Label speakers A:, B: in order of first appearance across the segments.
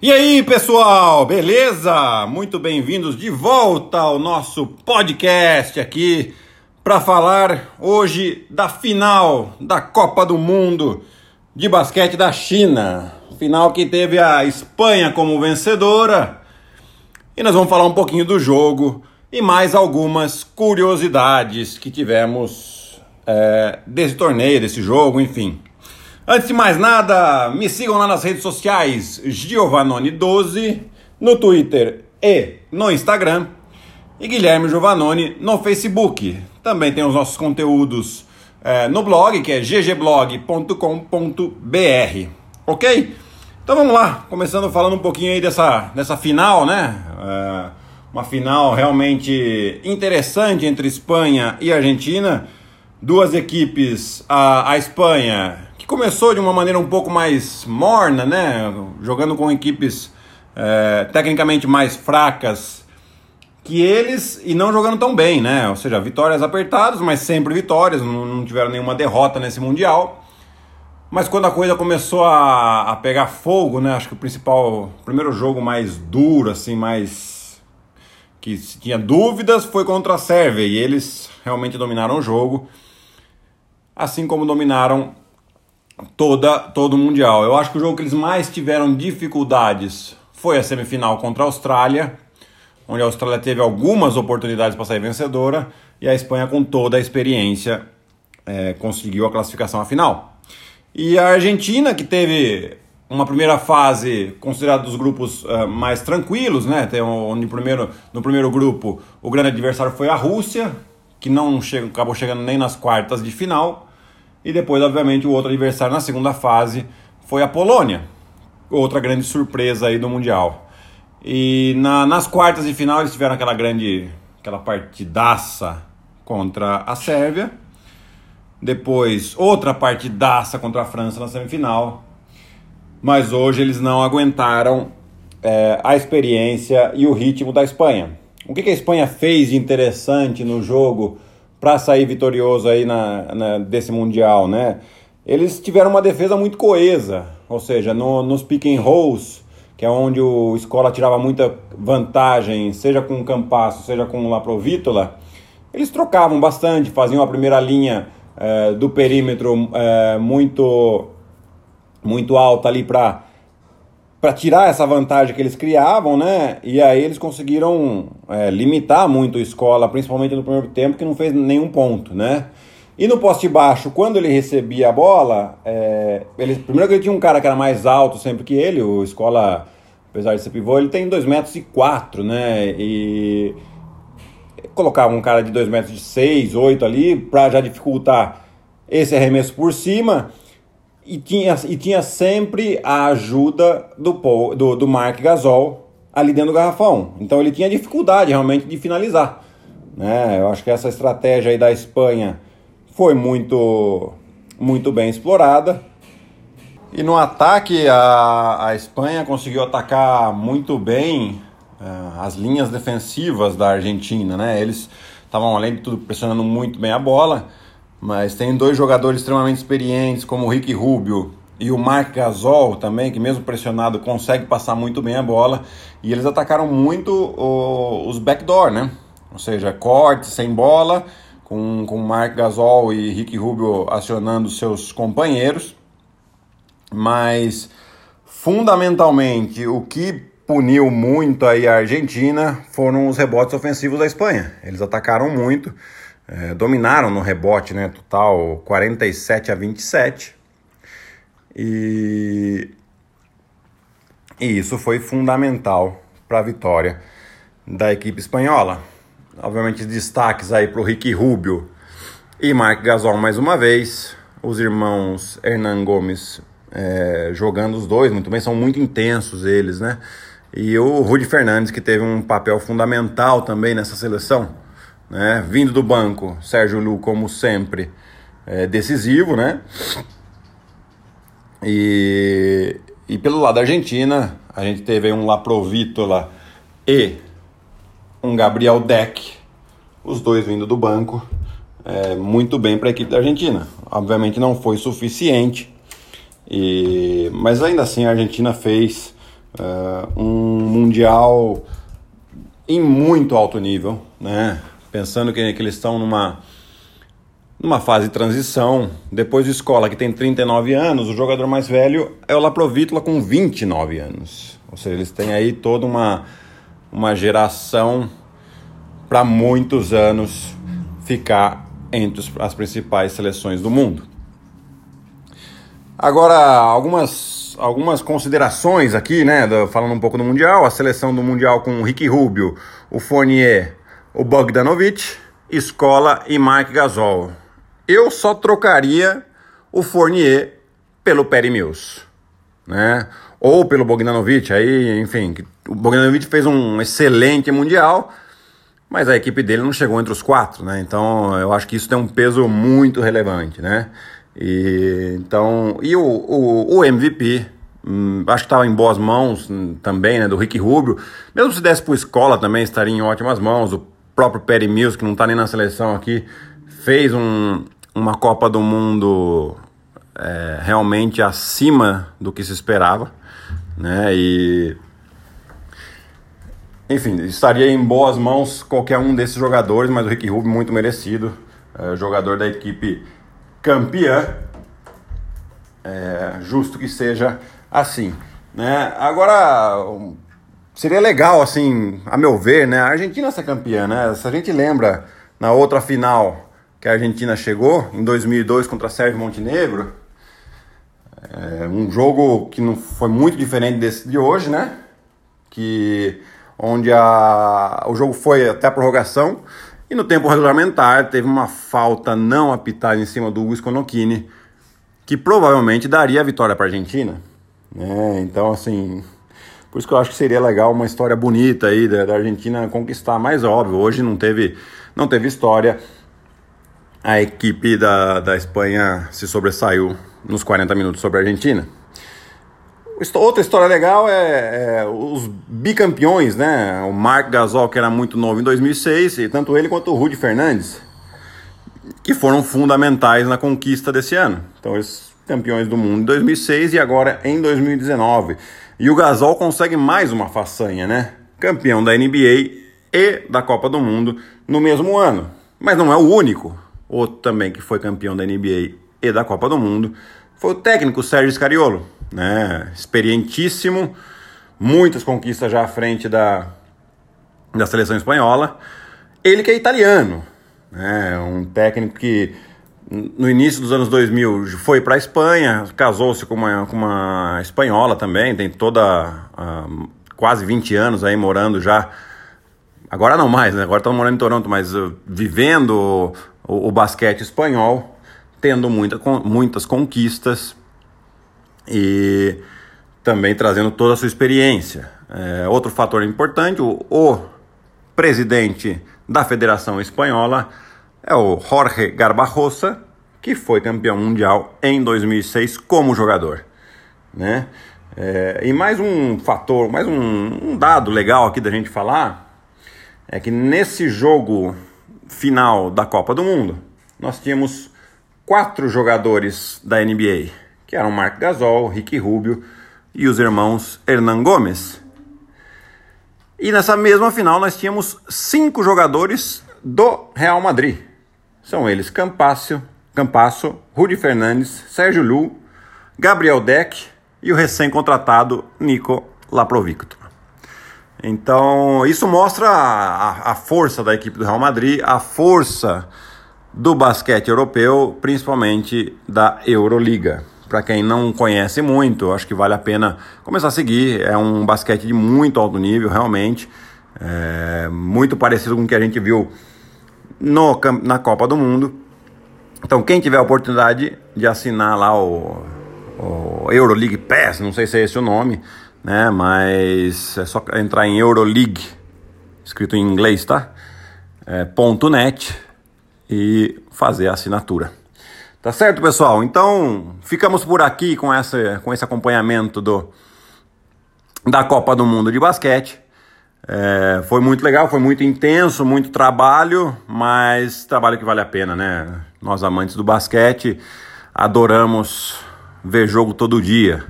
A: E aí, pessoal, beleza? Muito bem-vindos de volta ao nosso podcast aqui para falar hoje da final da Copa do Mundo de basquete da China. Final que teve a Espanha como vencedora. E nós vamos falar um pouquinho do jogo e mais algumas curiosidades que tivemos é, desse torneio, desse jogo, enfim. Antes de mais nada, me sigam lá nas redes sociais Giovanoni12 no Twitter e no Instagram e Guilherme Giovanoni no Facebook. Também tem os nossos conteúdos é, no blog, que é ggblog.com.br. Ok? Então vamos lá, começando falando um pouquinho aí dessa, dessa final, né? É, uma final realmente interessante entre Espanha e Argentina. Duas equipes, a, a Espanha começou de uma maneira um pouco mais morna, né? Jogando com equipes é, tecnicamente mais fracas que eles e não jogando tão bem, né? Ou seja, vitórias apertadas, mas sempre vitórias, não, não tiveram nenhuma derrota nesse Mundial. Mas quando a coisa começou a, a pegar fogo, né? Acho que o principal, o primeiro jogo mais duro, assim, mais. que tinha dúvidas foi contra a Sérvia e eles realmente dominaram o jogo. Assim como dominaram toda, todo o Mundial. Eu acho que o jogo que eles mais tiveram dificuldades foi a semifinal contra a Austrália, onde a Austrália teve algumas oportunidades para sair vencedora e a Espanha, com toda a experiência, é, conseguiu a classificação à final. E a Argentina, que teve uma primeira fase considerada dos grupos uh, mais tranquilos, né? Tem onde primeiro, no primeiro grupo o grande adversário foi a Rússia, que não chega, acabou chegando nem nas quartas de final. E depois, obviamente, o outro adversário na segunda fase foi a Polônia, outra grande surpresa aí do Mundial. E na, nas quartas de final eles tiveram aquela grande, aquela partidaça contra a Sérvia. Depois, outra partidaça contra a França na semifinal. Mas hoje eles não aguentaram é, a experiência e o ritmo da Espanha. O que, que a Espanha fez de interessante no jogo para sair vitorioso aí na, na, desse Mundial, né? Eles tiveram uma defesa muito coesa, ou seja, no, nos pick and rolls, que é onde o Escola tirava muita vantagem, seja com o Campasso, seja com o Laprovítola, eles trocavam bastante, faziam a primeira linha é, do perímetro é, muito, muito alta ali para para tirar essa vantagem que eles criavam, né? E aí eles conseguiram é, limitar muito a escola, principalmente no primeiro tempo, que não fez nenhum ponto, né? E no poste baixo, quando ele recebia a bola, é, ele, primeiro que ele tinha um cara que era mais alto sempre que ele, o escola, apesar de ser pivô, ele tem 2 metros e 4, né? E colocava um cara de 2 metros e 6, 8 ali, para já dificultar esse arremesso por cima e tinha, e tinha sempre a ajuda do, do, do Mark Gasol ali dentro do garrafão. Então ele tinha dificuldade realmente de finalizar. Né? Eu acho que essa estratégia aí da Espanha foi muito, muito bem explorada. E no ataque, a, a Espanha conseguiu atacar muito bem uh, as linhas defensivas da Argentina. Né? Eles estavam, além de tudo, pressionando muito bem a bola. Mas tem dois jogadores extremamente experientes, como o Rick Rubio e o Mark Gasol também, que mesmo pressionado consegue passar muito bem a bola. E eles atacaram muito o, os backdoor, né? Ou seja, corte sem bola, com, com Mark Gasol e Rick Rubio acionando seus companheiros. Mas fundamentalmente o que puniu muito aí a Argentina foram os rebotes ofensivos da Espanha. Eles atacaram muito é, dominaram no rebote, né? Total 47 a 27. E, e isso foi fundamental para a vitória da equipe espanhola. Obviamente, destaques aí para o Ricky Rubio e Mark Gasol mais uma vez. Os irmãos Hernan Gomes é, jogando os dois muito bem, são muito intensos eles, né? E o Rudy Fernandes, que teve um papel fundamental também nessa seleção né? Vindo do banco, Sérgio Lu, como sempre, é decisivo, né? E, e pelo lado da Argentina, a gente teve um Laprovítola e um Gabriel Deck, os dois vindo do banco, é, muito bem para a equipe da Argentina. Obviamente não foi suficiente, e, mas ainda assim a Argentina fez Uh, um mundial em muito alto nível, né? Pensando que, que eles estão numa, numa fase de transição. Depois de escola, que tem 39 anos, o jogador mais velho é o Laprovítula com 29 anos. Ou seja, eles têm aí toda uma, uma geração para muitos anos ficar entre as principais seleções do mundo. Agora, algumas, algumas considerações aqui, né? Falando um pouco do Mundial, a seleção do Mundial com o Ricky Rubio, o Fournier, o Bogdanovic, Escola e Mark Gasol. Eu só trocaria o Fournier pelo Perry Mills, né? Ou pelo Bogdanovic, aí, enfim, o Bogdanovic fez um excelente Mundial, mas a equipe dele não chegou entre os quatro, né? Então eu acho que isso tem um peso muito relevante, né? E, então, e o, o, o MVP, hum, acho que estava em boas mãos hum, também, né? Do Rick Rubio. Mesmo se desse para escola também estaria em ótimas mãos. O próprio Perry Mills, que não está nem na seleção aqui, fez um, uma Copa do Mundo é, realmente acima do que se esperava, né? E enfim, estaria em boas mãos qualquer um desses jogadores, mas o Rick Rubio muito merecido, é, jogador da equipe campeã. É, justo que seja assim, né? Agora seria legal, assim, a meu ver, né? A Argentina ser campeã, né? Se a gente lembra na outra final que a Argentina chegou em 2002 contra Sérgio Montenegro, é um jogo que não foi muito diferente desse de hoje, né? Que onde a, o jogo foi até a prorrogação e no tempo regulamentar teve uma falta não apitada em cima do Hugo Conokini, que provavelmente daria a vitória para a Argentina. É, então, assim, por isso que eu acho que seria legal uma história bonita aí da, Argentina conquistar, mais óbvio, hoje não teve, não teve história. A equipe da, da Espanha se sobressaiu nos 40 minutos sobre a Argentina. Outra história legal é, é, os bicampeões, né? O Mark Gasol, que era muito novo em 2006, e tanto ele quanto o Rudy Fernandes, que foram fundamentais na conquista desse ano. Então, eles campeões do mundo em 2006 e agora em 2019. E o Gasol consegue mais uma façanha, né? Campeão da NBA e da Copa do Mundo no mesmo ano. Mas não é o único. Outro também que foi campeão da NBA e da Copa do Mundo foi o técnico Sérgio Scariolo né? Experientíssimo, muitas conquistas já à frente da, da seleção espanhola. Ele que é italiano, né? Um técnico que no início dos anos 2000 foi para a Espanha, casou-se com uma, com uma espanhola também, tem toda uh, quase 20 anos aí morando já. Agora não mais, né? Agora estão morando em Toronto, mas uh, vivendo o, o, basquete espanhol, tendo muita, muitas conquistas e também trazendo toda a sua experiência. É, outro fator importante, o, o, presidente da Federação Espanhola é o Jorge Garbajosa, que foi campeão mundial em 2006 como jogador. Né? É, e mais um fator, mais um, um dado legal aqui da gente falar, é que nesse jogo final da Copa do Mundo, nós tínhamos quatro jogadores da NBA que eram Marc Gasol, Ricky Rubio e os irmãos Hernan Gomes. E nessa mesma final nós tínhamos cinco jogadores do Real Madrid. São eles Campasso, Campasso Rudy Fernandes, Sérgio Lu, Gabriel Deck e o recém-contratado Nico Laprovicto. Então, isso mostra a, a, força da equipe do Real Madrid, a força do basquete europeu, principalmente da Euroliga para quem não conhece muito, acho que vale a pena começar a seguir. É um basquete de muito alto nível, realmente. É muito parecido com o que a gente viu no, na Copa do Mundo. Então, quem tiver a oportunidade de assinar lá o, o Euroleague Pass, não sei se é esse o nome, né? Mas é só entrar em Euroleague, escrito em inglês, tá? É, ponto .net e fazer a assinatura. Tá certo, pessoal? Então, ficamos por aqui com, essa, com esse acompanhamento do, da Copa do Mundo de Basquete. É, foi muito legal, foi muito intenso, muito trabalho, mas trabalho que vale a pena, né? Nós amantes do basquete adoramos ver jogo todo dia.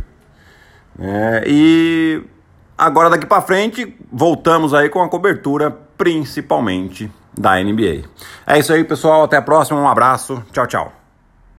A: É, e Agora daqui para frente, voltamos aí com a cobertura principalmente da NBA. É isso aí, pessoal. Até a próxima. Um abraço. Tchau, tchau.